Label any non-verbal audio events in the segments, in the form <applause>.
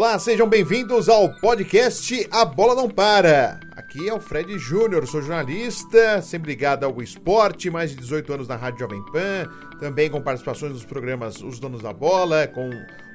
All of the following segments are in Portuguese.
Olá, sejam bem-vindos ao podcast A Bola Não Para. Aqui é o Fred Júnior, sou jornalista, sempre ligado ao esporte, mais de 18 anos na Rádio Jovem Pan, também com participações nos programas Os Donos da Bola, com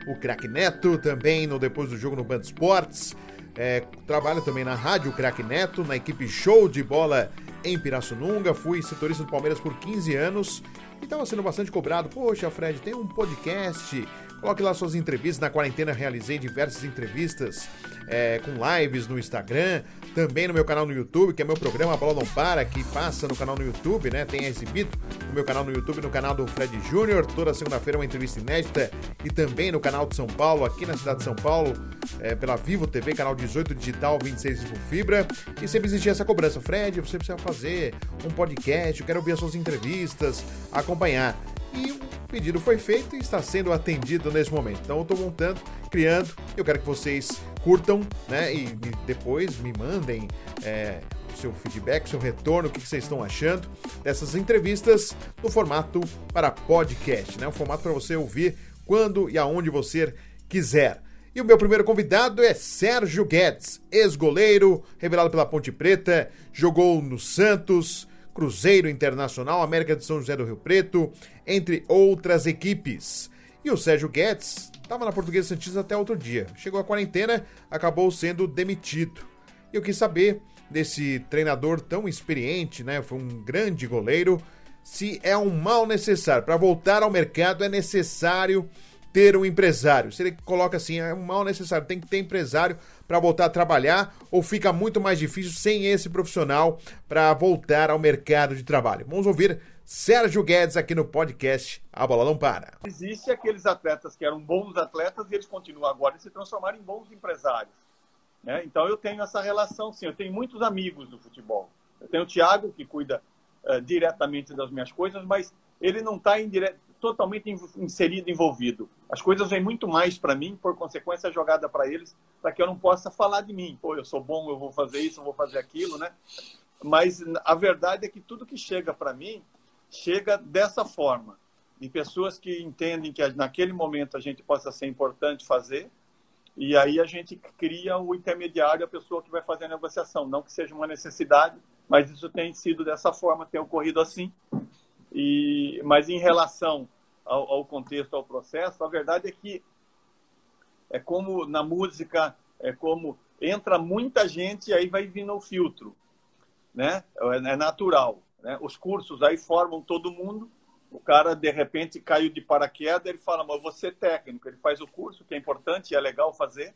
o Crack Neto, também no Depois do Jogo no Band Esportes. É, trabalho também na Rádio Crack Neto, na equipe Show de Bola em Pirassununga, fui setorista do Palmeiras por 15 anos e estava sendo bastante cobrado. Poxa, Fred, tem um podcast Coloque lá suas entrevistas. Na quarentena realizei diversas entrevistas é, com lives no Instagram, também no meu canal no YouTube, que é meu programa A Bola Não Para, que passa no canal no YouTube, né? Tem exibido no meu canal no YouTube, no canal do Fred Júnior. Toda segunda-feira uma entrevista inédita e também no canal de São Paulo, aqui na cidade de São Paulo, é, pela Vivo TV, canal 18 digital, 26 Vivo Fibra. E sempre existia essa cobrança. Fred, você precisa fazer um podcast, eu quero ouvir as suas entrevistas, acompanhar. E o pedido foi feito e está sendo atendido nesse momento. Então eu estou montando, criando. Eu quero que vocês curtam, né? E depois me mandem é, o seu feedback, o seu retorno, o que vocês estão achando dessas entrevistas no formato para podcast, né? Um formato para você ouvir quando e aonde você quiser. E o meu primeiro convidado é Sérgio Guedes, ex-goleiro, revelado pela Ponte Preta, jogou no Santos, Cruzeiro Internacional, América de São José do Rio Preto, entre outras equipes. E o Sérgio Guedes estava na Portuguesa Santista até outro dia. Chegou a quarentena, acabou sendo demitido. E eu quis saber desse treinador tão experiente, né? Foi um grande goleiro. Se é um mal necessário para voltar ao mercado, é necessário ter um empresário. Se ele coloca assim, é um mal necessário, tem que ter empresário para voltar a trabalhar ou fica muito mais difícil sem esse profissional para voltar ao mercado de trabalho? Vamos ouvir Sérgio Guedes aqui no podcast A Bola Não Para. Existem aqueles atletas que eram bons atletas e eles continuam agora e se transformaram em bons empresários. Né? Então eu tenho essa relação, sim. Eu tenho muitos amigos do futebol. Eu tenho o Thiago, que cuida uh, diretamente das minhas coisas, mas ele não está totalmente inserido, envolvido. As coisas vêm muito mais para mim, por consequência, jogada para eles, para que eu não possa falar de mim. Pô, eu sou bom, eu vou fazer isso, eu vou fazer aquilo, né? Mas a verdade é que tudo que chega para mim chega dessa forma, de pessoas que entendem que naquele momento a gente possa ser importante fazer, e aí a gente cria o intermediário, a pessoa que vai fazer a negociação. Não que seja uma necessidade, mas isso tem sido dessa forma, tem ocorrido assim. E, mas em relação ao, ao contexto, ao processo, a verdade é que é como na música, é como entra muita gente e aí vai vindo o filtro, né? É, é natural, né? Os cursos aí formam todo mundo. O cara de repente caiu de paraquedas, ele fala: "Mas você técnico". Ele faz o curso, que é importante é legal fazer,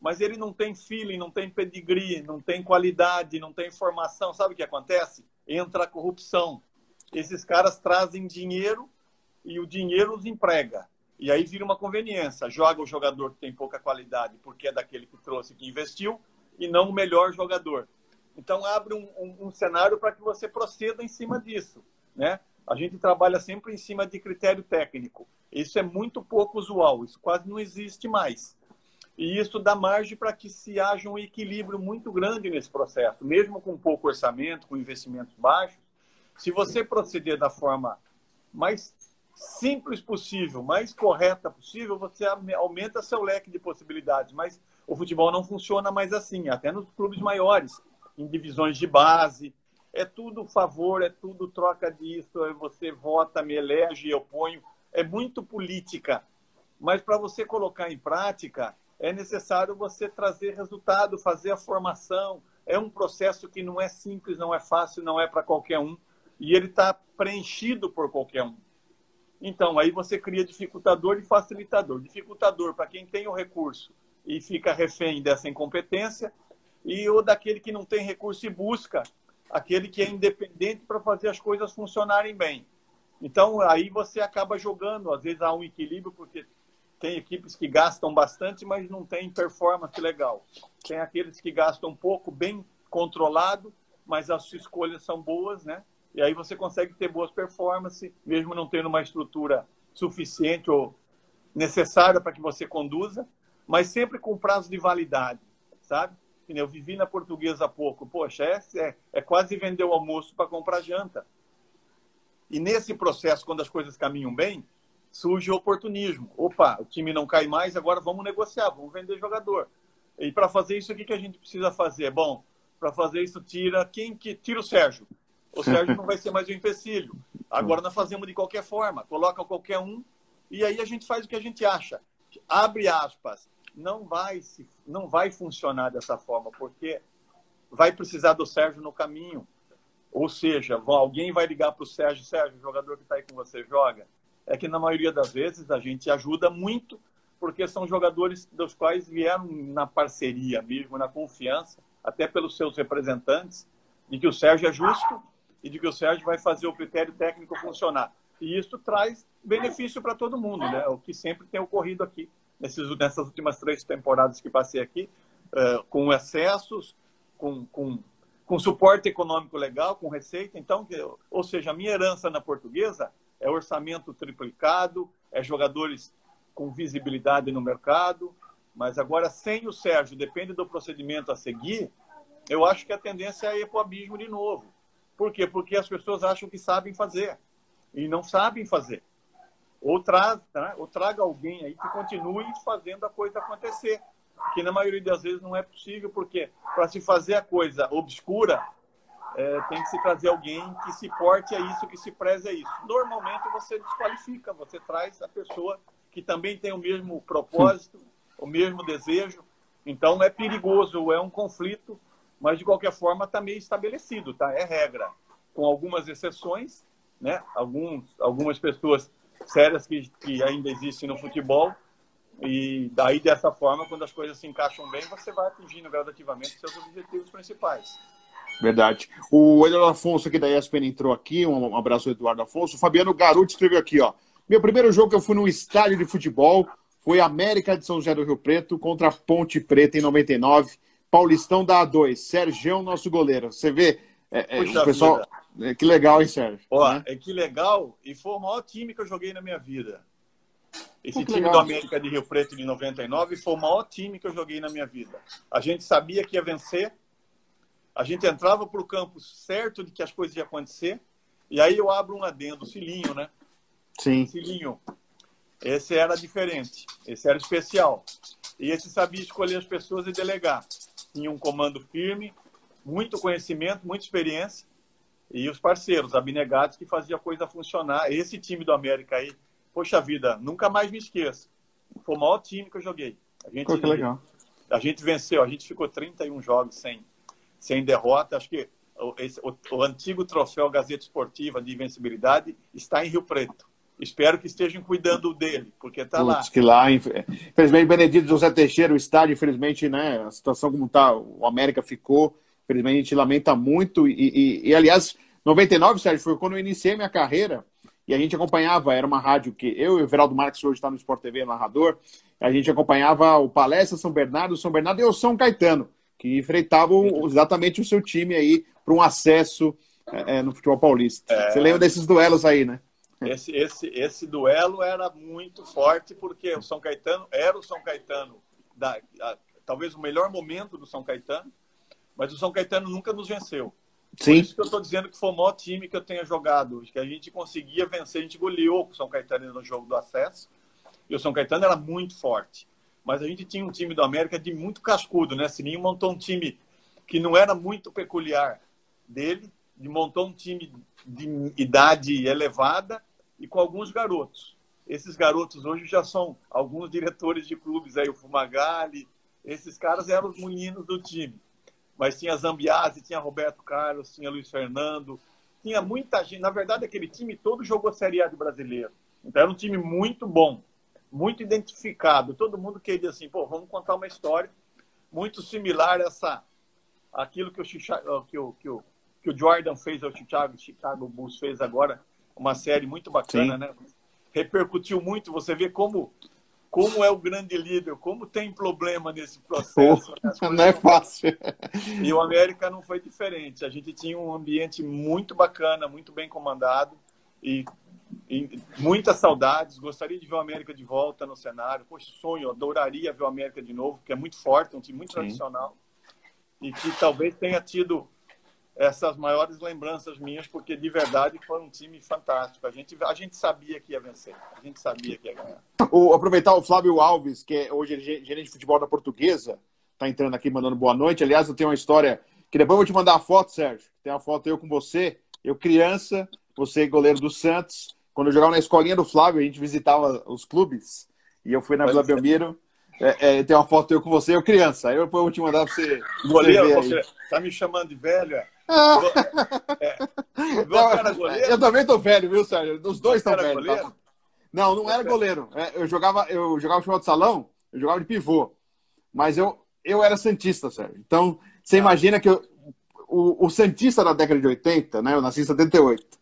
mas ele não tem feeling, não tem pedigree, não tem qualidade, não tem formação. Sabe o que acontece? Entra a corrupção esses caras trazem dinheiro e o dinheiro os emprega. E aí vira uma conveniência. Joga o jogador que tem pouca qualidade porque é daquele que trouxe, que investiu, e não o melhor jogador. Então abre um, um, um cenário para que você proceda em cima disso. Né? A gente trabalha sempre em cima de critério técnico. Isso é muito pouco usual, isso quase não existe mais. E isso dá margem para que se haja um equilíbrio muito grande nesse processo, mesmo com pouco orçamento, com investimentos baixos se você proceder da forma mais simples possível, mais correta possível, você aumenta seu leque de possibilidades. Mas o futebol não funciona mais assim, até nos clubes maiores, em divisões de base. É tudo favor, é tudo troca disso, é você vota, me elege, eu ponho. É muito política. Mas para você colocar em prática, é necessário você trazer resultado, fazer a formação. É um processo que não é simples, não é fácil, não é para qualquer um e ele está preenchido por qualquer um. Então, aí você cria dificultador e facilitador. Dificultador para quem tem o recurso e fica refém dessa incompetência, e o daquele que não tem recurso e busca aquele que é independente para fazer as coisas funcionarem bem. Então, aí você acaba jogando, às vezes há um equilíbrio, porque tem equipes que gastam bastante, mas não tem performance legal. Tem aqueles que gastam pouco, bem controlado, mas as escolhas são boas, né? E aí você consegue ter boas performances, mesmo não tendo uma estrutura suficiente ou necessária para que você conduza, mas sempre com prazo de validade, sabe? Eu vivi na portuguesa há pouco. Poxa, é, é, é quase vender o almoço para comprar janta. E nesse processo, quando as coisas caminham bem, surge o oportunismo. Opa, o time não cai mais, agora vamos negociar, vamos vender jogador. E para fazer isso, o que, que a gente precisa fazer? Bom, para fazer isso, tira quem que tira o Sérgio. O Sérgio não vai ser mais um empecilho. Agora nós fazemos de qualquer forma, coloca qualquer um e aí a gente faz o que a gente acha. Abre aspas. Não vai se, não vai funcionar dessa forma, porque vai precisar do Sérgio no caminho. Ou seja, alguém vai ligar para o Sérgio, Sérgio, jogador que está aí com você joga. É que na maioria das vezes a gente ajuda muito, porque são jogadores dos quais vieram na parceria mesmo, na confiança, até pelos seus representantes, de que o Sérgio é justo e de que o Sérgio vai fazer o critério técnico funcionar. E isso traz benefício para todo mundo, né? O que sempre tem ocorrido aqui nesses, nessas últimas três temporadas que passei aqui, uh, com excessos, com, com, com suporte econômico legal, com receita. Então, ou seja, a minha herança na portuguesa é orçamento triplicado, é jogadores com visibilidade no mercado, mas agora sem o Sérgio, depende do procedimento a seguir, eu acho que a tendência é ir para o abismo de novo. Por quê? Porque as pessoas acham que sabem fazer e não sabem fazer. Ou, traz, né? ou traga alguém aí que continue fazendo a coisa acontecer. Que na maioria das vezes não é possível, porque para se fazer a coisa obscura, é, tem que se trazer alguém que se porte a isso, que se preze a isso. Normalmente você desqualifica, você traz a pessoa que também tem o mesmo propósito, o mesmo desejo. Então é perigoso, é um conflito mas de qualquer forma está meio estabelecido, tá? É regra, com algumas exceções, né? Alguns, algumas pessoas sérias que, que ainda existem no futebol e daí dessa forma, quando as coisas se encaixam bem, você vai atingindo gradativamente seus objetivos principais. Verdade. O Eduardo Afonso aqui da ESPN entrou aqui, um abraço ao Eduardo Afonso. O Fabiano Garuti escreveu aqui, ó. Meu primeiro jogo que eu fui no estádio de futebol foi América de São José do Rio Preto contra Ponte Preta em 99. Paulistão da A2. Sérgio, nosso goleiro. Você vê, é, é, o pessoal. É, que legal, hein, Sérgio? Ó, né? é que legal. E foi o maior time que eu joguei na minha vida. Esse time legal. do América de Rio Preto de 99 foi o maior time que eu joguei na minha vida. A gente sabia que ia vencer. A gente entrava para o campo certo de que as coisas iam acontecer. E aí eu abro um adendo, o Cilinho, né? Sim. Cilinho. Esse era diferente. Esse era especial. E esse sabia escolher as pessoas e delegar tinha um comando firme, muito conhecimento, muita experiência, e os parceiros abnegados que faziam a coisa funcionar. Esse time do América aí, poxa vida, nunca mais me esqueço. Foi o maior time que eu joguei. A gente, Pô, que legal. A gente venceu, a gente ficou 31 jogos sem, sem derrota. Acho que o, esse, o, o antigo troféu Gazeta Esportiva de Invencibilidade está em Rio Preto. Espero que estejam cuidando dele, porque está lá. que lá, infelizmente, Benedito José Teixeira, o estádio, infelizmente, né, a situação como está, o América ficou, infelizmente a gente lamenta muito. E, e, e, aliás, 99, Sérgio, foi quando eu iniciei minha carreira e a gente acompanhava, era uma rádio que eu e o Veraldo Marques, hoje está no Sport TV, narrador, a gente acompanhava o Palestra São Bernardo, São Bernardo e o São Caetano, que enfrentavam exatamente o seu time aí para um acesso é, no futebol paulista. É... Você lembra desses duelos aí, né? Esse, esse, esse duelo era muito forte porque o São Caetano era o São Caetano, da, a, talvez o melhor momento do São Caetano, mas o São Caetano nunca nos venceu. Sim. Por isso que eu estou dizendo que foi o maior time que eu tenha jogado, que a gente conseguia vencer, a gente goleou o São Caetano no jogo do acesso, e o São Caetano era muito forte. Mas a gente tinha um time do América de muito cascudo, né? Sininho montou um time que não era muito peculiar dele, montou um time de idade elevada e com alguns garotos. Esses garotos hoje já são alguns diretores de clubes, aí o Fumagalli, esses caras eram os meninos do time. Mas tinha Zambiase, tinha Roberto Carlos, tinha Luiz Fernando, tinha muita gente. Na verdade, aquele time todo jogou Série A de brasileiro. Então era um time muito bom, muito identificado. Todo mundo queria assim, pô, vamos contar uma história muito similar a essa, aquilo que o, Chicago, que o, que o, que o Jordan fez ao Chicago, Chicago Bulls fez agora uma série muito bacana, Sim. né? Repercutiu muito, você vê como como é o grande líder, como tem problema nesse processo. Né? <laughs> Não é fácil. E o América não foi diferente. A gente tinha um ambiente muito bacana, muito bem comandado e, e muitas saudades. Gostaria de ver o América de volta no cenário. Poxa, sonho, adoraria ver o América de novo, porque é muito forte, é um time muito Sim. tradicional e que talvez tenha tido essas maiores lembranças minhas, porque de verdade foi um time fantástico. A gente, a gente sabia que ia vencer, a gente sabia que ia ganhar. O, aproveitar o Flávio Alves, que é hoje gerente de futebol da Portuguesa, tá entrando aqui mandando boa noite. Aliás, eu tenho uma história que depois eu vou te mandar a foto, Sérgio. Tem uma foto eu com você, eu criança, você goleiro do Santos. Quando eu jogava na escolinha do Flávio, a gente visitava os clubes e eu fui na Vila Belmiro. É, é, tem uma foto eu com você, eu criança. Aí eu vou te mandar pra você. Goleiro, você, você tá me chamando de velho? É? é. Eu também tô velho, viu, Sérgio? Os dois estão velhos. Tá? Não, não era goleiro. É, eu jogava, eu jogava futebol de salão, eu jogava de pivô. Mas eu, eu era Santista, Sérgio. Então, você ah. imagina que eu, o, o Santista da década de 80, né? Eu nasci em 78.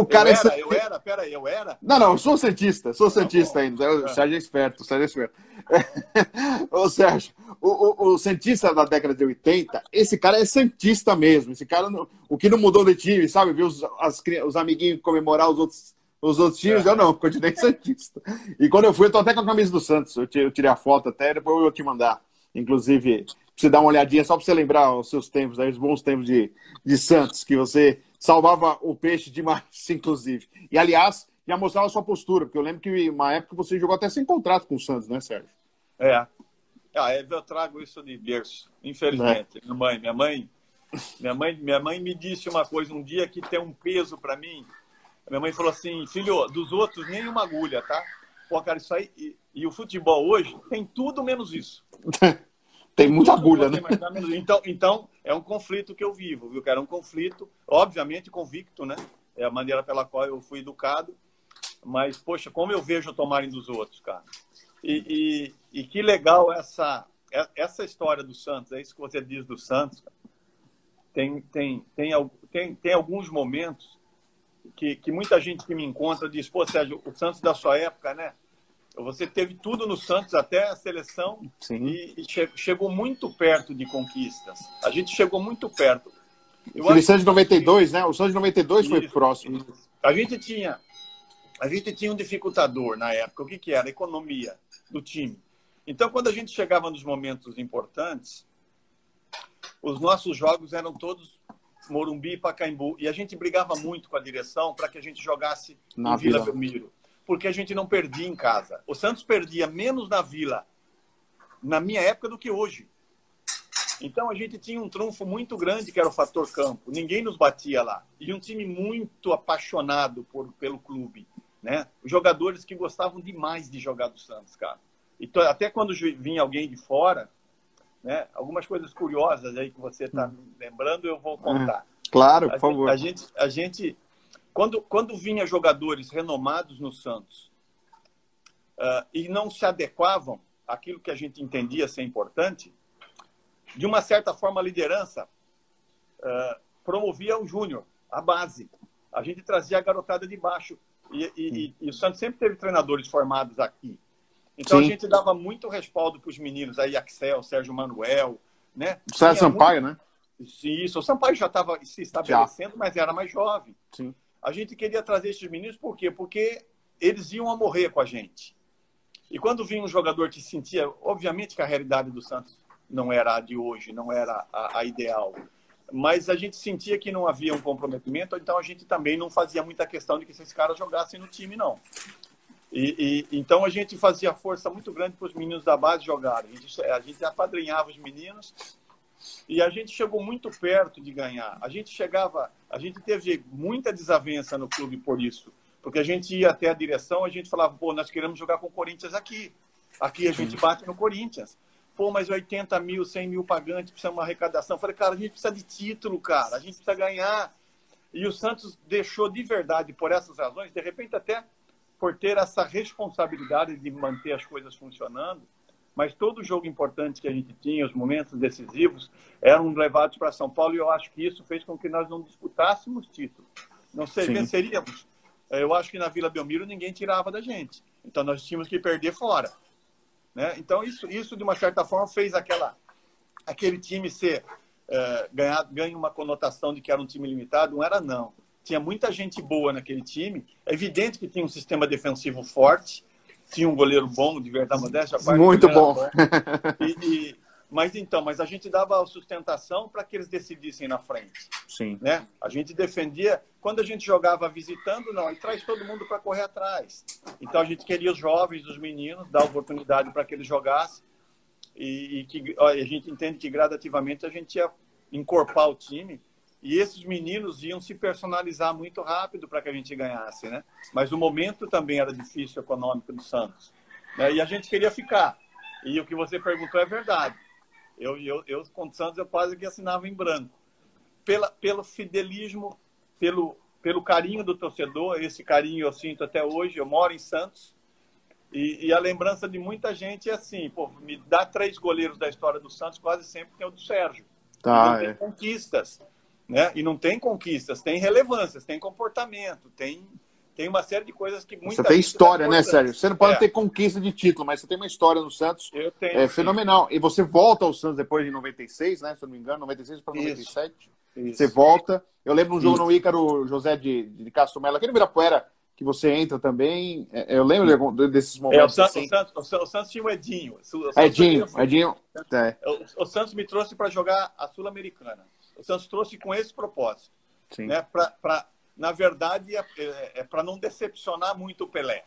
O cara eu era, é... eu era, peraí, eu era? Não, não, eu sou Santista, sou Santista tá ainda. O Sérgio é esperto, o Sérgio é esperto. <laughs> Ô, Sérgio, o, o, o Santista da década de 80, esse cara é Santista mesmo. Esse cara, o que não mudou de time, sabe? Viu os, as, os amiguinhos comemorar os outros, os outros times, é. eu não, continuei <laughs> Santista. E quando eu fui, eu tô até com a camisa do Santos. Eu tirei a foto até, depois eu vou te mandar. Inclusive, pra você dar uma olhadinha, só para você lembrar os seus tempos, aí, os bons tempos de, de Santos, que você salvava o peixe demais, <laughs> inclusive. E, aliás, já mostrava a sua postura, porque eu lembro que uma época você jogou até sem contrato com o Santos, né, Sérgio? É. Ah, eu trago isso de berço, infelizmente. É. Minha mãe, minha mãe, minha mãe, minha mãe me disse uma coisa um dia que tem um peso para mim. Minha mãe falou assim, filho, dos outros nem uma agulha, tá? Pô, cara, isso aí. E, e o futebol hoje tem tudo menos isso. <laughs> tem muita agulha, né? Então, então, é um conflito que eu vivo, viu, cara? É um conflito, obviamente, convicto, né? É a maneira pela qual eu fui educado. Mas, poxa, como eu vejo tomarem dos outros, cara. E, e, e, que legal essa, essa história do Santos, é isso que você diz do Santos. Tem, tem, tem, tem, tem alguns momentos que, que muita gente que me encontra diz, pô, Sérgio, o Santos da sua época, né? Você teve tudo no Santos, até a seleção, Sim. e, e che chegou muito perto de conquistas. A gente chegou muito perto. Eu o Santos de 92, né? O Santos de 92 isso, foi próximo. Isso. A gente tinha a gente tinha um dificultador na época. O que, que era? A economia do time. Então, quando a gente chegava nos momentos importantes, os nossos jogos eram todos Morumbi e Pacaembu. E a gente brigava muito com a direção para que a gente jogasse na em Vila Belmiro. Porque a gente não perdia em casa. O Santos perdia menos na Vila na minha época do que hoje. Então a gente tinha um trunfo muito grande que era o fator campo. Ninguém nos batia lá. E um time muito apaixonado por, pelo clube né? Jogadores que gostavam demais de jogar do Santos, cara. E até quando vinha alguém de fora, né? Algumas coisas curiosas aí que você está hum. lembrando, eu vou contar. Claro, por a favor. A gente, a gente, quando, quando vinha jogadores renomados no Santos uh, e não se adequavam àquilo que a gente entendia ser importante, de uma certa forma a liderança uh, promovia o júnior, a base. A gente trazia a garotada de baixo e, e, e, o Santos sempre teve treinadores formados aqui. Então Sim. a gente dava muito respaldo para os meninos aí, Axel, Sérgio Manuel, né? O Sérgio Sampaio, muito... né? Isso, o Sampaio já estava se estabelecendo, já. mas era mais jovem. Sim. A gente queria trazer esses meninos por quê? Porque eles iam a morrer com a gente. E quando vinha um jogador que sentia, obviamente que a realidade do Santos não era a de hoje, não era a, a ideal mas a gente sentia que não havia um comprometimento, então a gente também não fazia muita questão de que esses caras jogassem no time, não. E, e então a gente fazia força muito grande para os meninos da base jogarem. A gente, a gente apadrinhava os meninos e a gente chegou muito perto de ganhar. A gente chegava, a gente teve muita desavença no clube por isso, porque a gente ia até a direção, a gente falava, pô, nós queremos jogar com o Corinthians aqui. Aqui a gente <laughs> bate no Corinthians pô, mas 80 mil, 100 mil pagantes, precisa de uma arrecadação. Eu falei, cara, a gente precisa de título, cara, a gente precisa ganhar. E o Santos deixou de verdade, por essas razões, de repente até por ter essa responsabilidade de manter as coisas funcionando, mas todo jogo importante que a gente tinha, os momentos decisivos, eram levados para São Paulo e eu acho que isso fez com que nós não disputássemos título. Não sei, venceríamos. Eu acho que na Vila Belmiro ninguém tirava da gente. Então nós tínhamos que perder fora. Né? Então, isso, isso, de uma certa forma, fez aquela, aquele time ser é, ganhar, ganha uma conotação de que era um time limitado. Não era, não. Tinha muita gente boa naquele time. É evidente que tinha um sistema defensivo forte, tinha um goleiro bom, de verdade modéstia. Muito bom. bom. E, e, Mas então, mas a gente dava sustentação para que eles decidissem na frente. Sim. Né? A gente defendia. Quando a gente jogava visitando, não, e traz todo mundo para correr atrás. Então a gente queria os jovens, os meninos, dar oportunidade para que eles jogassem. E, e que ó, a gente entende que gradativamente a gente ia encorpar o time e esses meninos iam se personalizar muito rápido para que a gente ganhasse, né? Mas o momento também era difícil econômico do Santos. Né? E a gente queria ficar. E o que você perguntou é verdade. Eu, eu, eu com o Santos, eu quase que assinava em branco. Pela, pelo fidelismo, pelo, pelo carinho do torcedor, esse carinho eu sinto até hoje. Eu moro em Santos. E, e a lembrança de muita gente é assim: pô, me dá três goleiros da história do Santos, quase sempre tem o do Sérgio. Tá, é. conquistas. Né? E não tem conquistas, tem relevâncias, tem comportamento, tem tem uma série de coisas que muita Você tem história, né, Sérgio? Você não pode é. ter conquista de título, mas você tem uma história no Santos Eu tenho, é fenomenal. E você volta ao Santos depois de 96, né? Se eu não me engano, 96 para 97. Isso. Você volta. Eu lembro um jogo Isso. no Ícaro, José de, de Castro Melo, aqui no Ibirapuera, que você entra também. É, eu lembro desses momentos. É, o, Santos, assim. o, Santos, o, Santos, tinha o Edinho. O Edinho, Edinho. É. O, o Santos me trouxe para jogar a Sul-Americana. O Santos trouxe com esse propósito. Sim. Né? Para na verdade, é, é, é para não decepcionar muito o Pelé.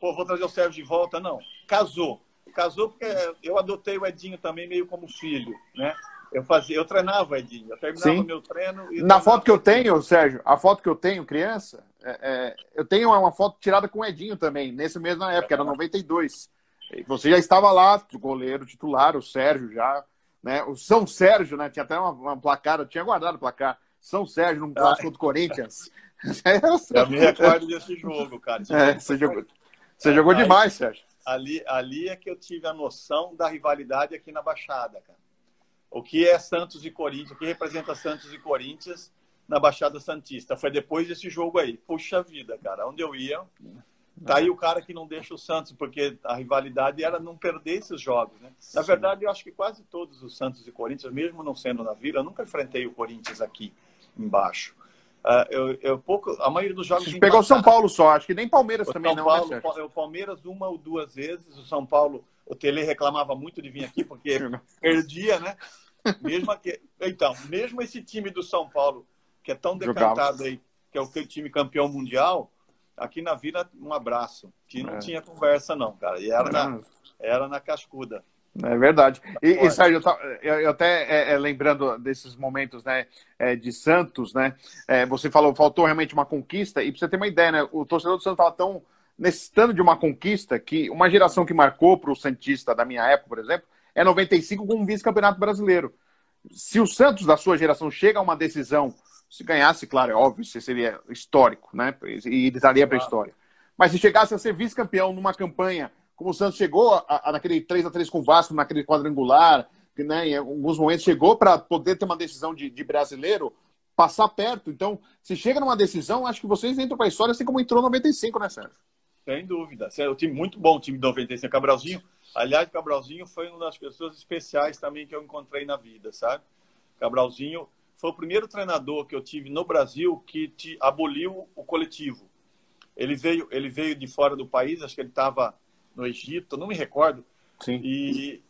Pô, vou trazer o Sérgio de volta. Não. Casou. Casou porque eu adotei o Edinho também meio como filho, né? Eu fazia, eu treinava o Edinho, eu terminava o meu treino. Na foto que eu tenho, Sérgio, a foto que eu tenho, criança, é, é, eu tenho uma foto tirada com o Edinho também, nesse mesmo época, era 92. Você já estava lá, goleiro titular, o Sérgio já, né? O São Sérgio, né? Tinha até uma, uma placar, eu tinha guardado o placar. São Sérgio num clássico contra o Corinthians. <laughs> Eu me recordo desse jogo, cara. É, você jogou, você jogou demais, Sérgio. Ali, ali é que eu tive a noção da rivalidade aqui na Baixada, cara. O que é Santos e Corinthians, o que representa Santos e Corinthians na Baixada Santista. Foi depois desse jogo aí. Puxa vida, cara. Onde eu ia, tá aí o cara que não deixa o Santos, porque a rivalidade era não perder esses jogos, né? Na verdade, eu acho que quase todos os Santos e Corinthians, mesmo não sendo na Vila, eu nunca enfrentei o Corinthians aqui embaixo. Uh, eu, eu, pouco, a maioria dos jogos. pegou o São Paulo só, acho que nem Palmeiras o também São não. né, o Palmeiras uma ou duas vezes, o São Paulo, o Tele reclamava muito de vir aqui porque <laughs> perdia, né? Mesmo que, então, mesmo esse time do São Paulo, que é tão decantado Jogava. aí, que é o time campeão mundial, aqui na Vila, um abraço. Que não é. tinha conversa, não, cara. E era, na, era na cascuda. É verdade. E, e Sérgio, eu, eu até é, é, lembrando desses momentos né, é, de Santos, né? É, você falou, faltou realmente uma conquista, e para você ter uma ideia, né? O torcedor do Santos estava tão necessitando de uma conquista que uma geração que marcou para o Santista da minha época, por exemplo, é 95 com um vice-campeonato brasileiro. Se o Santos da sua geração chega a uma decisão, se ganhasse, claro, é óbvio, seria histórico, né? E daria para a história. Mas se chegasse a ser vice-campeão numa campanha como o Santos chegou a, a, naquele 3 a 3 com o Vasco, naquele quadrangular, que, né, em alguns momentos chegou para poder ter uma decisão de, de, brasileiro, passar perto. Então, se chega numa decisão, acho que vocês entram para a história assim como entrou 95, né, Sérgio? Sem dúvida. É um time muito bom, o time de 95. Cabralzinho, aliás, Cabralzinho foi uma das pessoas especiais também que eu encontrei na vida, sabe? Cabralzinho foi o primeiro treinador que eu tive no Brasil que te aboliu o coletivo. Ele veio, ele veio de fora do país, acho que ele estava no Egito, não me recordo. Sim. E,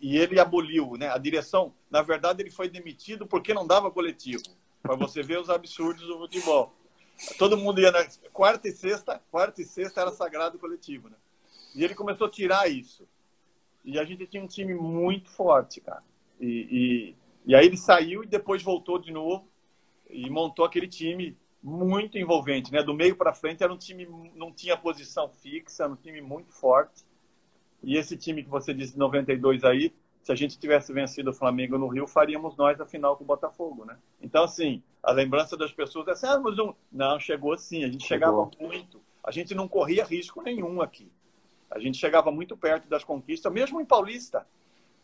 e ele aboliu, né? A direção, na verdade, ele foi demitido porque não dava coletivo. Para você ver os absurdos do futebol. Todo mundo ia na quarta e sexta, quarta e sexta era sagrado coletivo, né? E ele começou a tirar isso. E a gente tinha um time muito forte, cara. E, e, e aí ele saiu e depois voltou de novo e montou aquele time muito envolvente, né? Do meio para frente era um time não tinha posição fixa, era um time muito forte. E esse time que você disse 92 aí, se a gente tivesse vencido o Flamengo no Rio, faríamos nós a final com o Botafogo, né? Então assim, a lembrança das pessoas é assim, ah, mas um... não chegou sim, a gente chegou. chegava muito. A gente não corria risco nenhum aqui. A gente chegava muito perto das conquistas, mesmo em Paulista.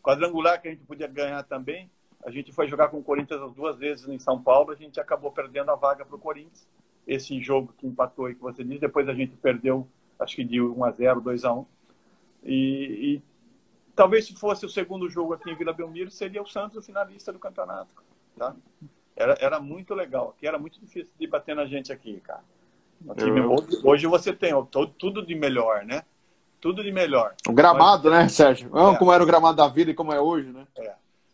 Quadrangular que a gente podia ganhar também, a gente foi jogar com o Corinthians duas vezes em São Paulo, a gente acabou perdendo a vaga para o Corinthians. Esse jogo que empatou aí que você disse, depois a gente perdeu, acho que de 1 a 0 2 a 1 e, e talvez se fosse o segundo jogo aqui em Vila Belmiro, seria o Santos o finalista do campeonato. Tá? Era, era muito legal, aqui era muito difícil de bater na gente aqui, cara. Time, hoje, hoje, você tem tudo de melhor, né? tudo de melhor. O gramado, mas, né, Sérgio? É. Como era o gramado da vida e como é hoje, né? É.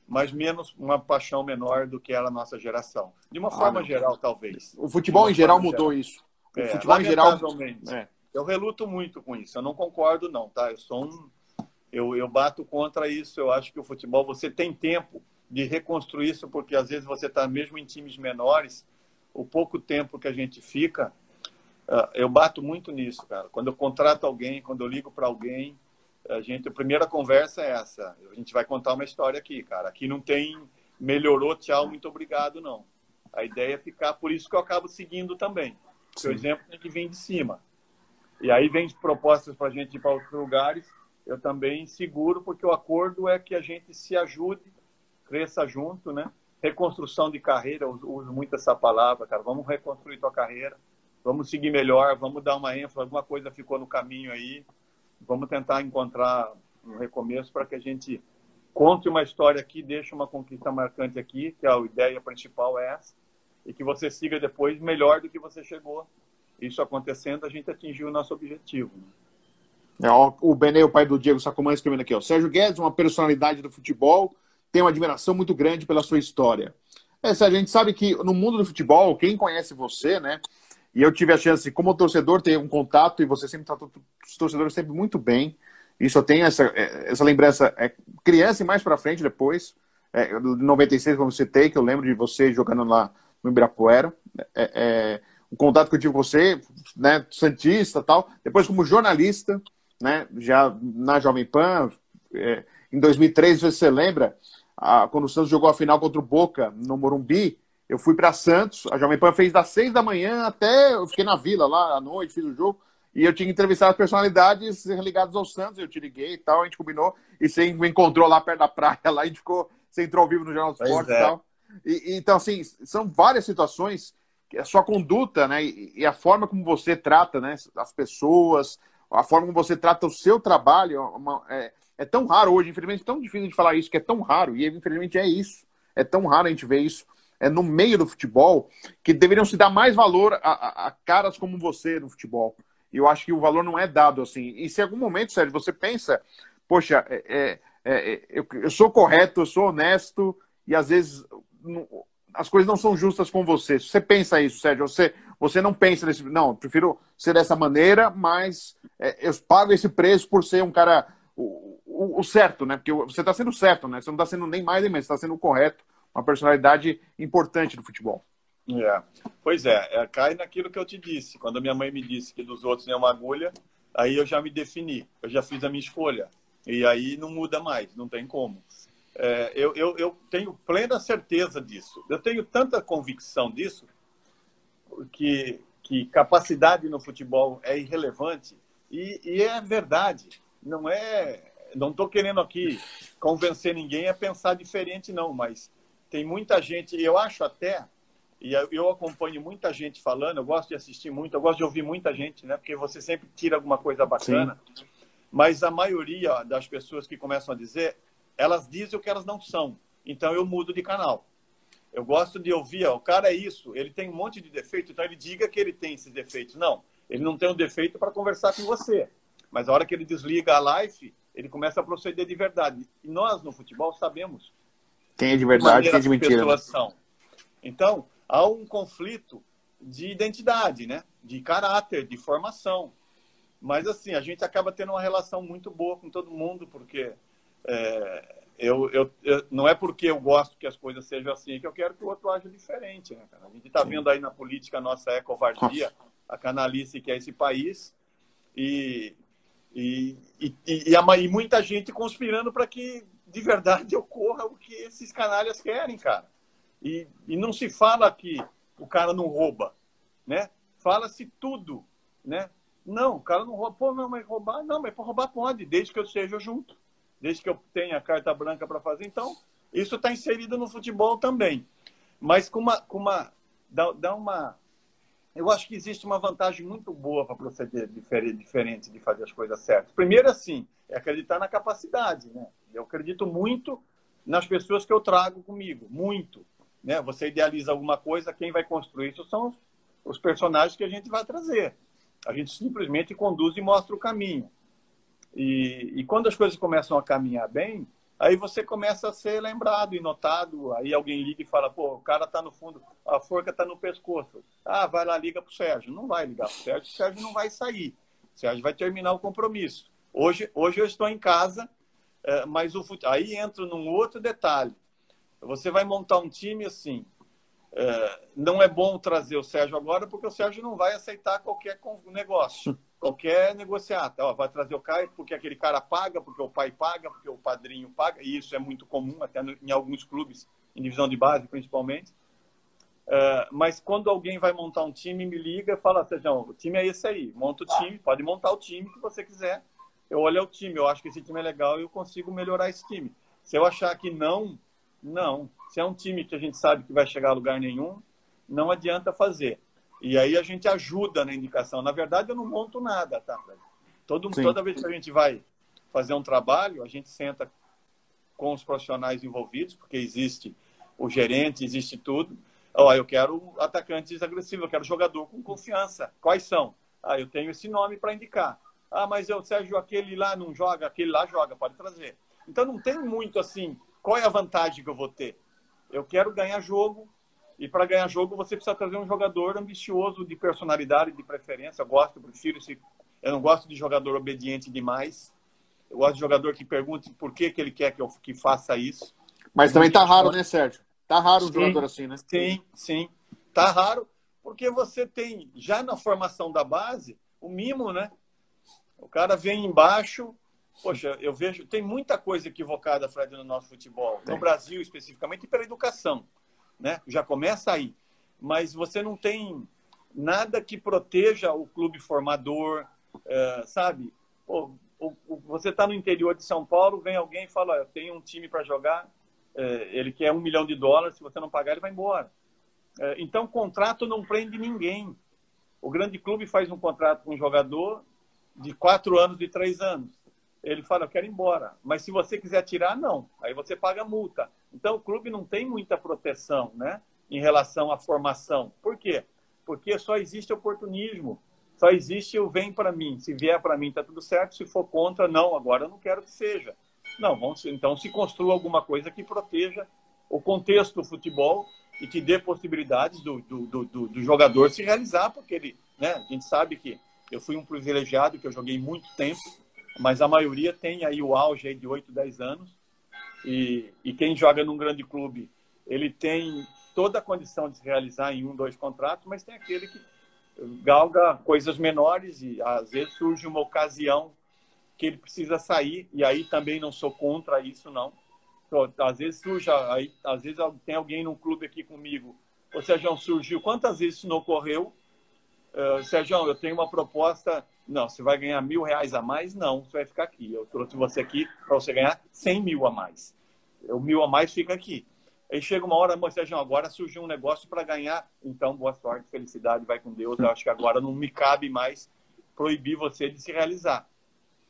Mas menos, uma paixão menor do que era a nossa geração. De uma ah, forma geral, talvez. O futebol em geral mudou geral. isso. O é, futebol em geral. É. Eu reluto muito com isso. Eu não concordo, não, tá? Eu sou um. Eu, eu bato contra isso. Eu acho que o futebol, você tem tempo de reconstruir isso, porque às vezes você está mesmo em times menores, o pouco tempo que a gente fica, ah, eu bato muito nisso, cara. Quando eu contrato alguém, quando eu ligo para alguém, a gente, a primeira conversa é essa. A gente vai contar uma história aqui, cara. Aqui não tem melhorou, tchau, muito obrigado, não. A ideia é ficar, por isso que eu acabo seguindo também. O exemplo tem que vir de cima. E aí vem propostas para a gente ir para outros lugares. Eu também seguro, porque o acordo é que a gente se ajude, cresça junto, né? Reconstrução de carreira, eu uso muito essa palavra, cara. Vamos reconstruir tua carreira, vamos seguir melhor, vamos dar uma ênfase, alguma coisa ficou no caminho aí. Vamos tentar encontrar um recomeço para que a gente conte uma história aqui, deixe uma conquista marcante aqui, que a ideia principal é essa, e que você siga depois melhor do que você chegou isso acontecendo, a gente atingiu o nosso objetivo. Né? É, ó, o Benê, o pai do Diego Sacomã, escrevendo aqui, ó. Sérgio Guedes, uma personalidade do futebol, tem uma admiração muito grande pela sua história. É, Sérgio, a gente sabe que no mundo do futebol, quem conhece você, né? E eu tive a chance, como torcedor, ter um contato, e você sempre tratou os torcedores sempre muito bem. Isso eu tenho essa, é, essa lembrança, é, criança e mais para frente depois. É, 96, como você tem, que eu lembro de você jogando lá no Ibirapuera. É, é, o contato que eu tive com você, né, Santista tal, depois como jornalista, né, já na Jovem Pan, é, em 2003, você lembra, a, quando o Santos jogou a final contra o Boca no Morumbi, eu fui para Santos, a Jovem Pan fez das seis da manhã até, eu fiquei na vila lá à noite, fiz o jogo, e eu tinha que entrevistar as personalidades ligadas ao Santos, eu te liguei e tal, a gente combinou, e você me encontrou lá perto da praia, <laughs> lá, a gente ficou, você entrou ao vivo no Jornal dos Esportes é. e tal. E, então, assim, são várias situações a sua conduta, né, e a forma como você trata, né, as pessoas, a forma como você trata o seu trabalho, é uma, é, é, tão raro hoje, infelizmente, tão difícil de falar isso, que é tão raro, e infelizmente é isso, é tão raro a gente ver isso, é no meio do futebol, que deveriam se dar mais valor a, a, a caras como você no futebol. E eu acho que o valor não é dado assim. E se em algum momento, Sérgio, você pensa, poxa, é, é, é eu, eu sou correto, eu sou honesto, e às vezes as coisas não são justas com você. Você pensa isso, Sérgio, você, você não pensa nesse. Não, prefiro ser dessa maneira, mas é, eu pago esse preço por ser um cara. O, o, certo, né? Porque você está sendo certo, né? Você não está sendo nem mais nem menos, você está sendo correto, uma personalidade importante do futebol. É. Pois é, é, cai naquilo que eu te disse. Quando a minha mãe me disse que dos outros nem uma agulha, aí eu já me defini, eu já fiz a minha escolha. E aí não muda mais, não tem como. É, eu, eu, eu tenho plena certeza disso. Eu tenho tanta convicção disso que, que capacidade no futebol é irrelevante e, e é verdade. Não é, não estou querendo aqui convencer ninguém a pensar diferente não, mas tem muita gente. Eu acho até e eu acompanho muita gente falando. Eu gosto de assistir muito, eu gosto de ouvir muita gente, né? Porque você sempre tira alguma coisa bacana. Sim. Mas a maioria das pessoas que começam a dizer elas dizem o que elas não são. Então eu mudo de canal. Eu gosto de ouvir, ó, o cara é isso, ele tem um monte de defeito, então ele diga que ele tem esses defeitos. Não, ele não tem um defeito para conversar com você. Mas a hora que ele desliga a live, ele começa a proceder de verdade. E nós, no futebol, sabemos. Quem é de verdade, quem é de mentira. Né? São. Então, há um conflito de identidade, né? De caráter, de formação. Mas, assim, a gente acaba tendo uma relação muito boa com todo mundo, porque é, eu, eu, eu, não é porque eu gosto que as coisas sejam assim que eu quero que o outro aja diferente. Né, A gente está vendo aí na política nossa é covardia, a canalice que é esse país, e, e, e, e, a, e muita gente conspirando para que de verdade ocorra o que esses canalhas querem, cara. E, e não se fala que o cara não rouba, né? Fala-se tudo, né? Não, o cara não rouba. Pô, não, mas roubar, não, mas roubar pode, desde que eu seja junto desde que eu tenha carta branca para fazer. Então, isso está inserido no futebol também. Mas com uma. Com uma dá, dá uma. Eu acho que existe uma vantagem muito boa para proceder diferente de fazer as coisas certas. Primeiro, assim, é acreditar na capacidade. Né? Eu acredito muito nas pessoas que eu trago comigo, muito. Né? Você idealiza alguma coisa, quem vai construir isso são os personagens que a gente vai trazer. A gente simplesmente conduz e mostra o caminho. E, e quando as coisas começam a caminhar bem, aí você começa a ser lembrado e notado. Aí alguém liga e fala: pô, o cara tá no fundo, a forca tá no pescoço. Ah, vai lá, liga pro Sérgio. Não vai ligar pro Sérgio, o Sérgio não vai sair. O Sérgio vai terminar o compromisso. Hoje, hoje eu estou em casa, é, mas o fute... aí entra num outro detalhe. Você vai montar um time assim. É, não é bom trazer o Sérgio agora, porque o Sérgio não vai aceitar qualquer negócio, <laughs> qualquer negociata. Ó, vai trazer o Caio porque aquele cara paga, porque o pai paga, porque o padrinho paga, e isso é muito comum até em alguns clubes, em divisão de base principalmente. É, mas quando alguém vai montar um time, me liga e fala: Sérgio, o time é esse aí, monta o time, pode montar o time que você quiser. Eu olho o time, eu acho que esse time é legal e eu consigo melhorar esse time. Se eu achar que não, não. Se é um time que a gente sabe que vai chegar a lugar nenhum, não adianta fazer. E aí a gente ajuda na indicação. Na verdade, eu não monto nada, tá? Todo, toda vez que a gente vai fazer um trabalho, a gente senta com os profissionais envolvidos, porque existe o gerente, existe tudo. Ó, eu quero atacantes agressivos, eu quero jogador com confiança. Quais são? Ah, eu tenho esse nome para indicar. Ah, mas o Sérgio, aquele lá não joga, aquele lá joga, pode trazer. Então não tem muito assim, qual é a vantagem que eu vou ter? Eu quero ganhar jogo, e para ganhar jogo você precisa trazer um jogador ambicioso, de personalidade, de preferência. Eu gosto, prefiro esse. Eu não gosto de jogador obediente demais. Eu gosto de jogador que pergunte por que, que ele quer que eu que faça isso. Mas também tá raro, né, Sérgio? Tá raro um jogador assim, né? Sim, sim. Tá raro, porque você tem, já na formação da base, o mimo, né? O cara vem embaixo, Poxa, eu vejo, tem muita coisa equivocada, Fred, no nosso futebol, tem. no Brasil especificamente, e pela educação, né? Já começa aí. Mas você não tem nada que proteja o clube formador, é, sabe? Pô, o, o, você está no interior de São Paulo, vem alguém e fala, eu tenho um time para jogar, é, ele quer um milhão de dólares, se você não pagar, ele vai embora. É, então, contrato não prende ninguém. O grande clube faz um contrato com um jogador de quatro anos, de três anos ele fala, eu quero ir embora. Mas se você quiser tirar, não. Aí você paga multa. Então o clube não tem muita proteção, né? Em relação à formação. Por quê? Porque só existe oportunismo. Só existe o vem para mim. Se vier para mim, tá tudo certo. Se for contra, não. Agora eu não quero que seja. Não, vamos, então se construa alguma coisa que proteja o contexto do futebol e que dê possibilidades do, do, do, do jogador se realizar, porque ele, né? A gente sabe que eu fui um privilegiado, que eu joguei muito tempo mas a maioria tem aí o auge de 8, 10 anos. E, e quem joga num grande clube, ele tem toda a condição de se realizar em um, dois contratos, mas tem aquele que galga coisas menores e às vezes surge uma ocasião que ele precisa sair e aí também não sou contra isso não. Às vezes surge aí, às vezes tem alguém num clube aqui comigo, o Sérgio surgiu, quantas vezes isso não ocorreu? Uh, Sérgio, eu tenho uma proposta não, você vai ganhar mil reais a mais? Não, você vai ficar aqui. Eu trouxe você aqui para você ganhar cem mil a mais. O mil a mais fica aqui. Aí chega uma hora, Sérgio, agora surgiu um negócio para ganhar. Então, boa sorte, felicidade, vai com Deus. Eu acho que agora não me cabe mais proibir você de se realizar.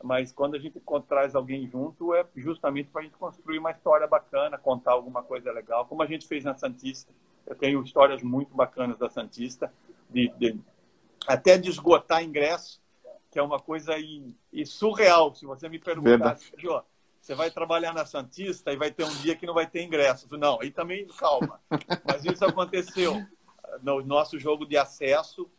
Mas quando a gente traz alguém junto, é justamente para a gente construir uma história bacana, contar alguma coisa legal, como a gente fez na Santista. Eu tenho histórias muito bacanas da Santista, de, de até de esgotar ingresso que é uma coisa aí, surreal. Se você me perguntar, você vai trabalhar na Santista e vai ter um dia que não vai ter ingresso. Não, aí também calma. Mas isso aconteceu no nosso jogo de acesso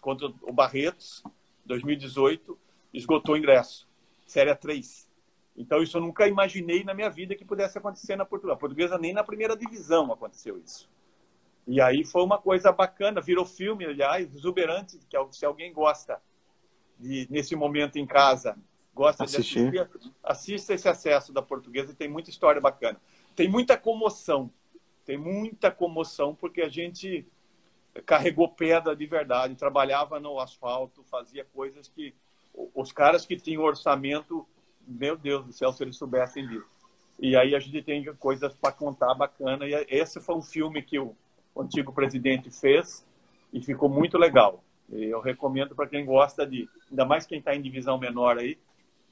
contra o Barretos, 2018, esgotou o ingresso. Série 3. Então, isso eu nunca imaginei na minha vida que pudesse acontecer na Portugal. A portuguesa nem na primeira divisão aconteceu isso. E aí foi uma coisa bacana, virou filme, aliás, exuberante, que é se alguém gosta de, nesse momento em casa, gosta assistir. de assistir, assista esse acesso da portuguesa tem muita história bacana. Tem muita comoção, tem muita comoção, porque a gente carregou pedra de verdade, trabalhava no asfalto, fazia coisas que os caras que tinham orçamento, meu Deus do céu, se eles soubessem disso. E aí a gente tem coisas para contar bacana. E esse foi um filme que o antigo presidente fez e ficou muito legal. Eu recomendo para quem gosta de, ainda mais quem está em divisão menor aí,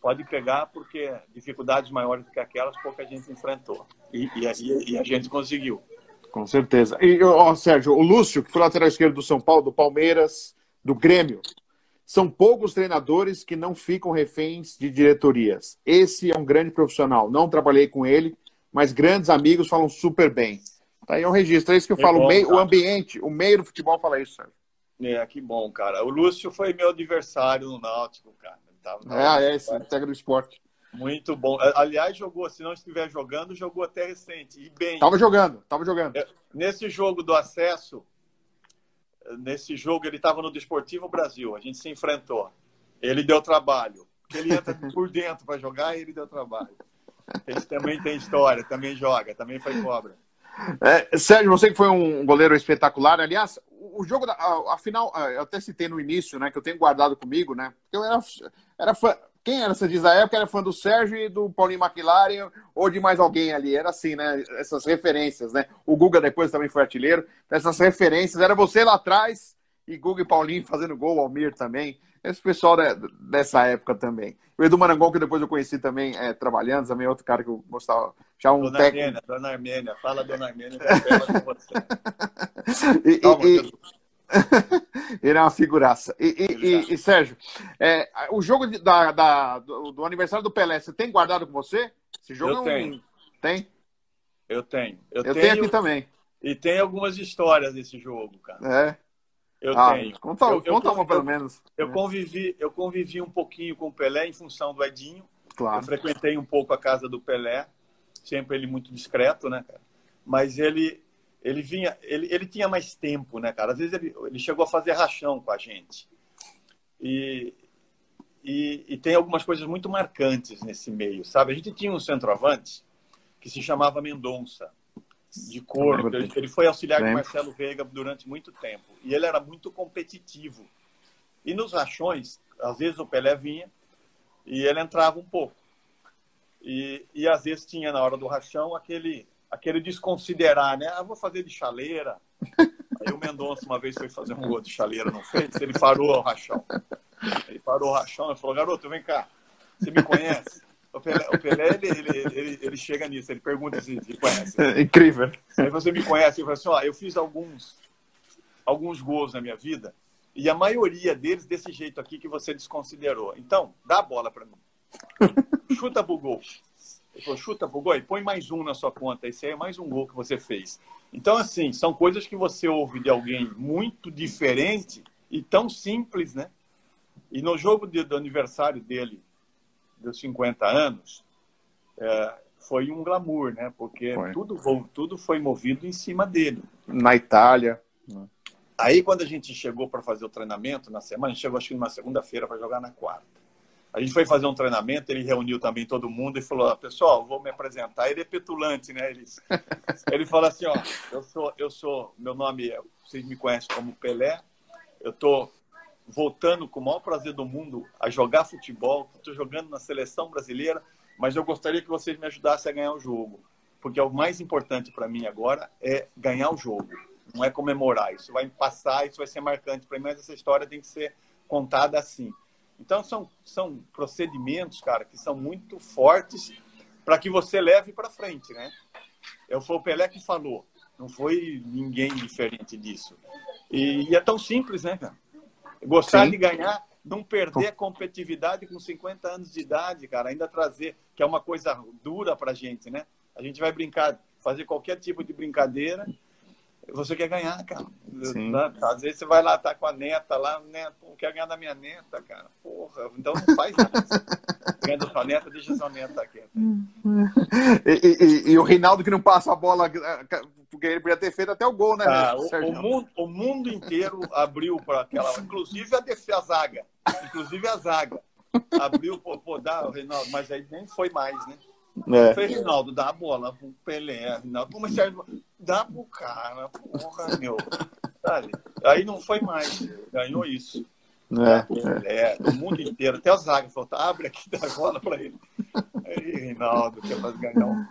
pode pegar porque dificuldades maiores do que aquelas pouca gente enfrentou e, e, e a gente conseguiu. Com certeza. E, ó, Sérgio, o Lúcio, que foi lateral esquerdo do São Paulo, do Palmeiras, do Grêmio, São poucos treinadores que não ficam reféns de diretorias. Esse é um grande profissional. Não trabalhei com ele, mas grandes amigos falam super bem. Tá aí um registro. É isso que eu é falo. Bom, o, meio, o ambiente, o meio do futebol fala isso, Sérgio. É, que bom, cara. O Lúcio foi meu adversário no Náutico, cara. Tava, é, é, esse integra do esporte. Muito bom. Aliás, jogou, se não estiver jogando, jogou até recente. E bem. Tava jogando, tava jogando. É, nesse jogo do acesso, nesse jogo ele estava no Desportivo Brasil. A gente se enfrentou. Ele deu trabalho. Ele entra <laughs> por dentro para jogar e ele deu trabalho. Ele também tem história, também joga, também foi cobra. É, Sérgio, você que foi um goleiro espetacular. Aliás, o jogo, da, a, a, final, eu até citei no início, né, que eu tenho guardado comigo, né? Eu era, era fã, quem era, você diz, a época era fã do Sérgio e do Paulinho McLaren ou de mais alguém ali. Era assim, né? Essas referências, né? O Guga depois também foi artilheiro. Essas referências, era você lá atrás e Guga e Paulinho fazendo gol, o Almir também. Esse pessoal dessa época também. O Edu Marangon, que depois eu conheci também é, trabalhando, também é outro cara que eu gostava. Já um dona técnico. Armênia, dona Armênia, fala Dona Armênia, <laughs> e, Calma, e, <laughs> Ele é uma figuraça. E, e, e Sérgio, é, o jogo de, da, da do, do, aniversário do Pelé, você tem guardado com você? Esse jogo eu tenho. Um... Tem? Eu tenho. Eu, eu tenho, tenho, aqui também. E tem algumas histórias desse jogo, cara. É. Eu ah, tenho. Conta, eu, conta eu, uma, pelo menos. Eu convivi, eu convivi um pouquinho com o Pelé em função do Edinho. Claro. Eu frequentei um pouco a casa do Pelé, sempre ele muito discreto, né, cara? Mas ele, ele vinha, ele, ele tinha mais tempo, né, cara? Às vezes ele, ele chegou a fazer rachão com a gente. E, e, e, tem algumas coisas muito marcantes nesse meio, sabe? A gente tinha um centroavante que se chamava Mendonça, de cor. Ele, ele foi auxiliar de Marcelo Veiga durante muito tempo. E ele era muito competitivo. E nos rachões, às vezes o Pelé vinha e ele entrava um pouco. E, e às vezes tinha na hora do rachão aquele aquele desconsiderar, né? Ah, vou fazer de chaleira. <laughs> Aí o Mendonça uma vez foi fazer um gol de chaleira, não fez? Ele parou o rachão. Ele parou o rachão e falou, garoto, vem cá, você me conhece? O Pelé, o Pelé ele, ele, ele, ele, chega nisso, ele pergunta se me conhece. É <laughs> incrível. Aí você me conhece, eu falo assim, ó, eu fiz alguns, alguns gols na minha vida e a maioria deles desse jeito aqui que você desconsiderou. Então, dá a bola para mim. Chuta pro gol. Ele falou, chuta pro gol e põe mais um na sua conta. Esse aí é mais um gol que você fez. Então, assim, são coisas que você ouve de alguém muito diferente e tão simples, né? E no jogo de, do aniversário dele, dos 50 anos, é, foi um glamour, né? Porque tudo, tudo foi movido em cima dele. Na Itália. Né? Aí, quando a gente chegou para fazer o treinamento na semana, a gente chegou acho que numa segunda-feira para jogar na quarta. A gente foi fazer um treinamento, ele reuniu também todo mundo e falou: pessoal, vou me apresentar. Ele é petulante, né? Ele, <laughs> ele fala assim: ó, eu sou, eu sou, meu nome é, vocês me conhecem como Pelé, eu tô voltando com o maior prazer do mundo a jogar futebol, estou jogando na seleção brasileira, mas eu gostaria que vocês me ajudassem a ganhar o jogo, porque o mais importante para mim agora é ganhar o jogo, não é comemorar. Isso vai passar, isso vai ser marcante para mim, mas essa história tem que ser contada assim. Então, são, são procedimentos, cara, que são muito fortes para que você leve para frente, né? Eu, foi o Pelé que falou, não foi ninguém diferente disso. E, e é tão simples, né, cara? Gostar Sim. de ganhar, não perder a competitividade com 50 anos de idade, cara, ainda trazer, que é uma coisa dura pra gente, né? A gente vai brincar, fazer qualquer tipo de brincadeira você quer ganhar, cara. Né? Às vezes você vai lá, tá com a neta lá, né? Pô, quer ganhar da minha neta, cara. Porra, então não faz nada. <laughs> Ganha da sua neta, deixa sua neta quieta. E, e, e, o Reinaldo que não passa a bola, porque ele podia ter feito até o gol, né? Ah, o, o, mundo, o mundo inteiro abriu para aquela. Inclusive a, defesa, a zaga. Inclusive a zaga. Abriu, pô, pô, dá o Reinaldo, mas aí nem foi mais, né? É. Falei, Rinaldo, dá a bola pro Pelé. Rinaldo, pô, mas dá pro cara, porra, meu. Sabe? Aí não foi mais, ganhou isso. É, Pelé, é. o mundo inteiro, até o Zaga falou, tá, abre aqui, dá a bola pra ele. Aí, Rinaldo, quer fazer ganhar um.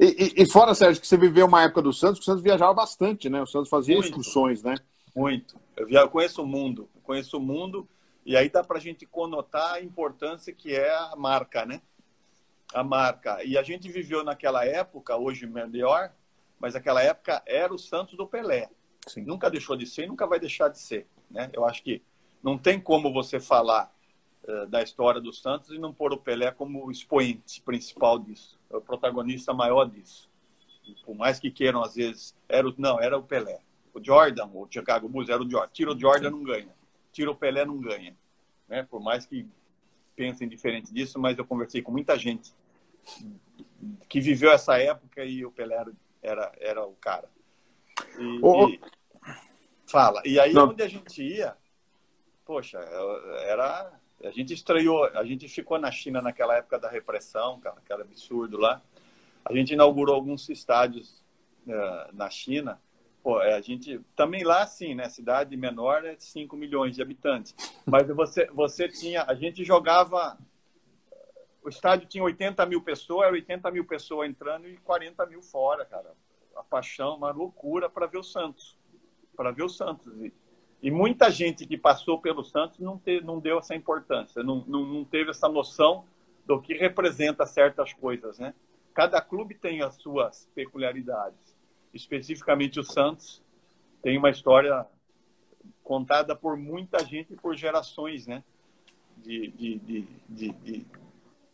E, e, e, fora, Sérgio, que você viveu uma época do Santos, o Santos viajava bastante, né? O Santos fazia Muito. excursões, né? Muito. Eu, via, eu conheço o mundo, conheço o mundo, e aí dá pra gente conotar a importância que é a marca, né? a marca. E a gente viveu naquela época, hoje melhor, mas aquela época era o Santos do Pelé. Sim. Nunca deixou de ser e nunca vai deixar de ser. Né? Eu acho que Não tem como você falar uh, da história do Santos e não pôr o Pelé como o expoente principal disso, é o protagonista maior disso. E por mais que queiram, às vezes, era o, não, era o Pelé. O Jordan, o Chicago Bulls era o Jordan. Tira o Jordan, não ganha. Tira o Pelé, não ganha. Né? Por mais que pensem diferente disso, mas eu conversei com muita gente que viveu essa época e o Pelé era, era, era o cara. E, oh, e, fala. E aí, não. onde a gente ia, poxa, era. A gente estreou, a gente ficou na China naquela época da repressão, cara, que era absurdo lá. A gente inaugurou alguns estádios uh, na China. Pô, é, a gente também lá, sim, né? Cidade menor é 5 milhões de habitantes. Mas você, você tinha, a gente jogava o estádio tinha 80 mil pessoas, era 80 mil pessoas entrando e 40 mil fora, cara. A paixão, uma loucura para ver o Santos. Para ver o Santos. E, e, muita gente que passou pelo Santos não, te, não deu essa importância, não, não, não teve essa noção do que representa certas coisas, né? Cada clube tem as suas peculiaridades. Especificamente o Santos tem uma história contada por muita gente e por gerações, né? De, de, de, de, de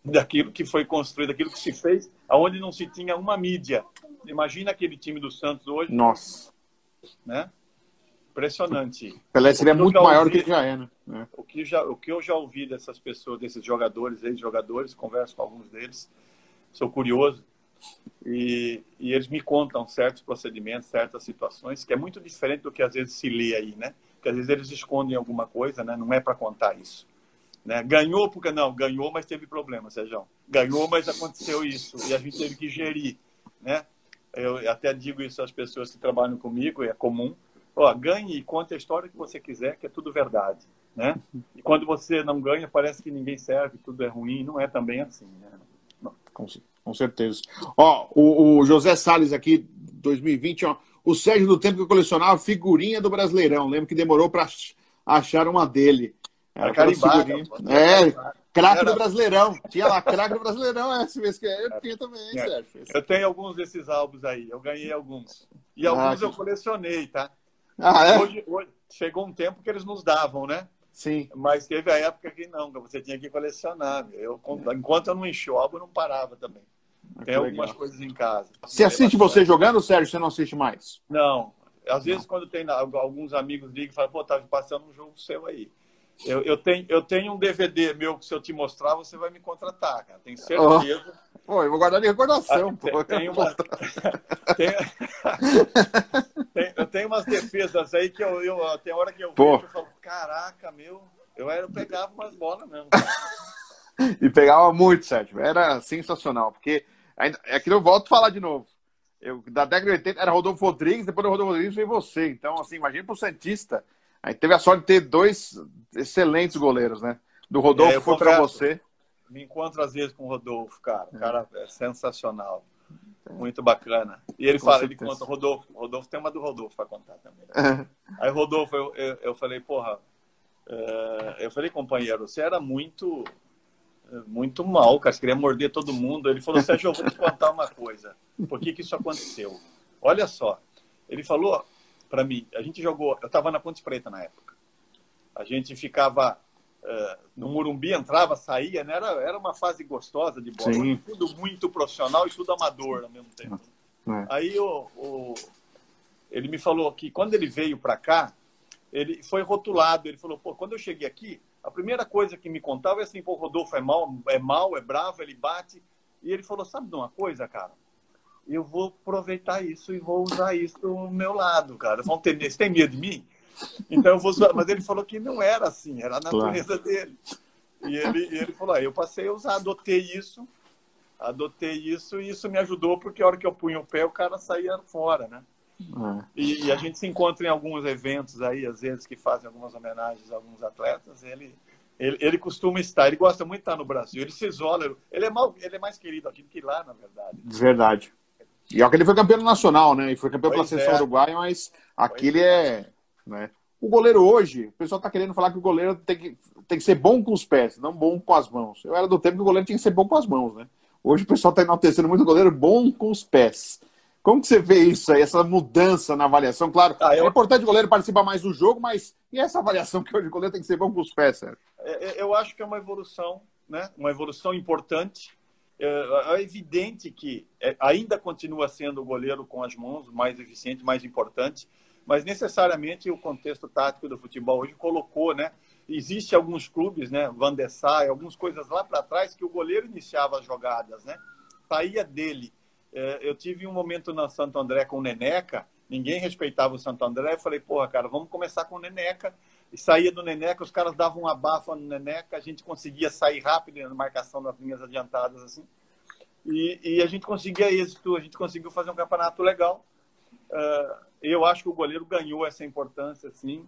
daquilo que foi construído, daquilo que se fez, aonde não se tinha uma mídia. Imagina aquele time do Santos hoje. Nossa. Né? Impressionante. Pelé seria muito maior ouvi, do que já é, né? O que, já, o que eu já ouvi dessas pessoas, desses jogadores, ex-jogadores, converso com alguns deles, sou curioso, e, e, eles me contam certos procedimentos, certas situações, que é muito diferente do que às vezes se lê aí, né? Porque às vezes eles escondem alguma coisa, né? Não é para contar isso. Né? Ganhou porque não, ganhou, mas teve problema, Sérgio. Ganhou, mas aconteceu isso e a gente teve que gerir, né? Eu até digo isso às pessoas que trabalham comigo, é comum. Ó, ganhe e conte a história que você quiser, que é tudo verdade, né? E quando você não ganha, parece que ninguém serve, tudo é ruim, não é também assim, né? Com, com, certeza. Ó, o, o, José Salles aqui, 2020, ó, o Sérgio do tempo que eu colecionava figurinha do Brasileirão, lembro que demorou para achar uma dele. Era carimbada. É, craque do Brasileirão. Tinha lá, craque do <laughs> Brasileirão, é, esse mês que é. Eu tinha também, é. Sérgio. Eu tenho alguns desses álbuns aí, eu ganhei alguns. E ah, alguns que... eu colecionei, tá? Ah, é? Hoje, hoje, chegou um tempo que eles nos davam, né? Sim. Mas teve a época que não, que você tinha que colecionar. Eu, enquanto eu não enchi o álbum, eu não parava também. Ah, Tem algumas legal. coisas em casa. Você assiste você jogando, Sérgio? Você não assiste mais? Não. Às vezes, não. quando tem alguns amigos ligam e falam, pô, tá passando um jogo seu aí. Eu, eu, tenho, eu tenho um DVD meu que se eu te mostrar, você vai me contratar, cara. Tenho certeza. Oh. Pô, eu vou guardar de recordação. Ah, pô. Tem, uma... <laughs> tem... tem... eu tenho umas defesas aí que eu, eu tem hora que eu pô. vejo e falo, caraca, meu, eu, era, eu pegava umas bolas mesmo. <laughs> e pegava muito, Sérgio. Era sensacional, porque ainda, é que eu volto a falar de novo. Eu, da década de 80 era Rodolfo Rodrigues, depois do Rodolfo Rodrigues veio você. Então, assim, imagina pro Santista Aí teve a sorte de ter dois excelentes goleiros, né? Do Rodolfo é, foi para você. Me encontro às vezes com o Rodolfo, cara. O cara é sensacional. Muito bacana. E ele com fala, certeza. ele conta, Rodolfo, Rodolfo tem uma do Rodolfo para contar também. É. Aí Rodolfo, eu, eu, eu falei, porra, uh, eu falei, companheiro, você era muito muito mal, cara. Você queria morder todo mundo. Ele falou, Sérgio, eu vou te contar uma coisa. Por que, que isso aconteceu? Olha só. Ele falou, para mim. A gente jogou, eu estava na Ponte Preta na época. A gente ficava no Murumbi, entrava, saía, né? Era, era uma fase gostosa de bola. Sim. Tudo muito profissional e tudo amador ao mesmo tempo. É. Aí o, o, ele me falou que quando ele veio para cá, ele foi rotulado. Ele falou, pô, quando eu cheguei aqui, a primeira coisa que me contava é assim, pô, Rodolfo é mal, é mal, é bravo, ele bate. E ele falou, sabe de uma coisa, cara? eu vou aproveitar isso e vou usar isso do meu lado, cara. Vão ter, você tem medo de mim? Então eu vou usar. Mas ele falou que não era assim, era a natureza claro. dele. E ele, ele falou: ah, eu passei a usar, adotei isso, adotei isso e isso me ajudou porque a hora que eu punho o pé o cara saía fora, né? É. E, e, a gente se encontra em alguns eventos aí, às vezes, que fazem algumas homenagens a alguns atletas. Ele, ele, ele costuma estar, ele gosta muito de estar no Brasil. Ele se isola, ele é, mal, ele é mais querido aqui do que lá, na verdade. Verdade. E que ele foi campeão nacional, né? E foi campeão pois pela seleção é. uruguaia, mas aquele é. Né? O goleiro hoje, o pessoal tá querendo falar que o goleiro tem que, tem que ser bom com os pés, não bom com as mãos. Eu era do tempo que o goleiro tinha que ser bom com as mãos, né? Hoje o pessoal tá enaltecendo muito o goleiro bom com os pés. Como que você vê isso aí, essa mudança na avaliação? Claro, ah, eu... é importante o goleiro participar mais do jogo, mas e essa avaliação que hoje o goleiro tem que ser bom com os pés, Sérgio? É, é, eu acho que é uma evolução, né? Uma evolução importante. É, é evidente que ainda continua sendo o goleiro com as mãos mais eficiente, mais importante, mas necessariamente o contexto tático do futebol hoje colocou, né? Existe alguns clubes, né? Van algumas coisas lá para trás que o goleiro iniciava as jogadas, né? Saía dele é, eu tive um momento na Santo André com o Neneca, ninguém respeitava o Santo André. Eu falei, porra, cara, vamos começar com o Neneca. E saía do Neneca, os caras davam um abafa no Neneca, a gente conseguia sair rápido na marcação das linhas adiantadas, assim. E, e a gente conseguia êxito, a gente conseguiu fazer um campeonato legal. Uh, eu acho que o goleiro ganhou essa importância, assim.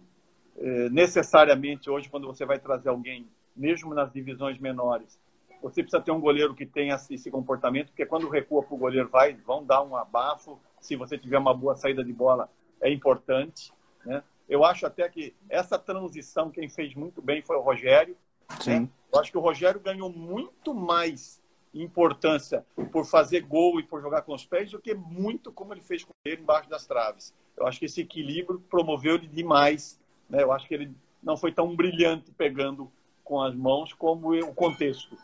Necessariamente, hoje, quando você vai trazer alguém, mesmo nas divisões menores, você precisa ter um goleiro que tenha esse comportamento, porque quando recua para o goleiro, vai, vão dar um abafo. Se você tiver uma boa saída de bola, é importante. Né? Eu acho até que essa transição, quem fez muito bem foi o Rogério. Né? Sim. Né? Eu acho que o Rogério ganhou muito mais importância por fazer gol e por jogar com os pés do que muito como ele fez com ele embaixo das traves. Eu acho que esse equilíbrio promoveu ele demais. Né? Eu acho que ele não foi tão brilhante pegando com as mãos como o contexto.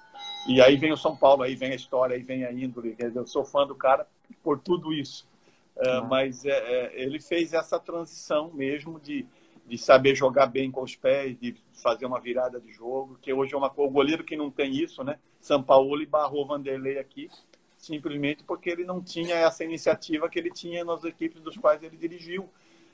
E aí vem o São Paulo, aí vem a história, aí vem a índole. Eu sou fã do cara por tudo isso. Uh, mas é, é, ele fez essa transição mesmo de, de saber jogar bem com os pés, de fazer uma virada de jogo, que hoje é uma o goleiro que não tem isso, né? São Paulo e barrou Vanderlei aqui, simplesmente porque ele não tinha essa iniciativa que ele tinha nas equipes dos quais ele dirigiu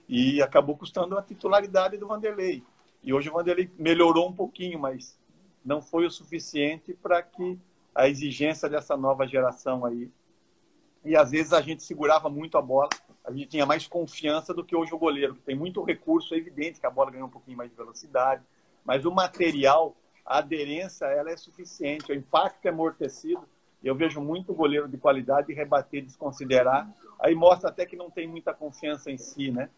e acabou custando a titularidade do Vanderlei. E hoje o Vanderlei melhorou um pouquinho, mas não foi o suficiente para que a exigência dessa nova geração aí. E às vezes a gente segurava muito a bola, a gente tinha mais confiança do que hoje o goleiro, que tem muito recurso, é evidente que a bola ganhou um pouquinho mais de velocidade, mas o material, a aderência, ela é suficiente, o impacto é amortecido. Eu vejo muito goleiro de qualidade rebater, desconsiderar, aí mostra até que não tem muita confiança em si, né?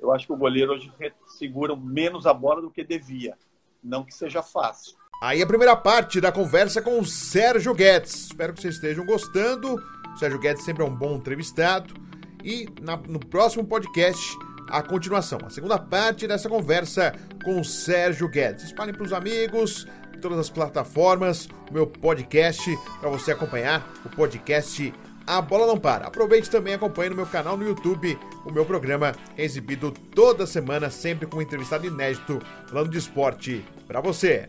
Eu acho que o goleiro hoje segura menos a bola do que devia. Não que seja fácil, Aí a primeira parte da conversa com o Sérgio Guedes. Espero que vocês estejam gostando. O Sérgio Guedes sempre é um bom entrevistado. E na, no próximo podcast, a continuação, a segunda parte dessa conversa com o Sérgio Guedes. Espalhem para os amigos, em todas as plataformas, o meu podcast, para você acompanhar o podcast A Bola Não Para. Aproveite também e acompanhe no meu canal no YouTube o meu programa é exibido toda semana, sempre com um entrevistado inédito falando de esporte para você.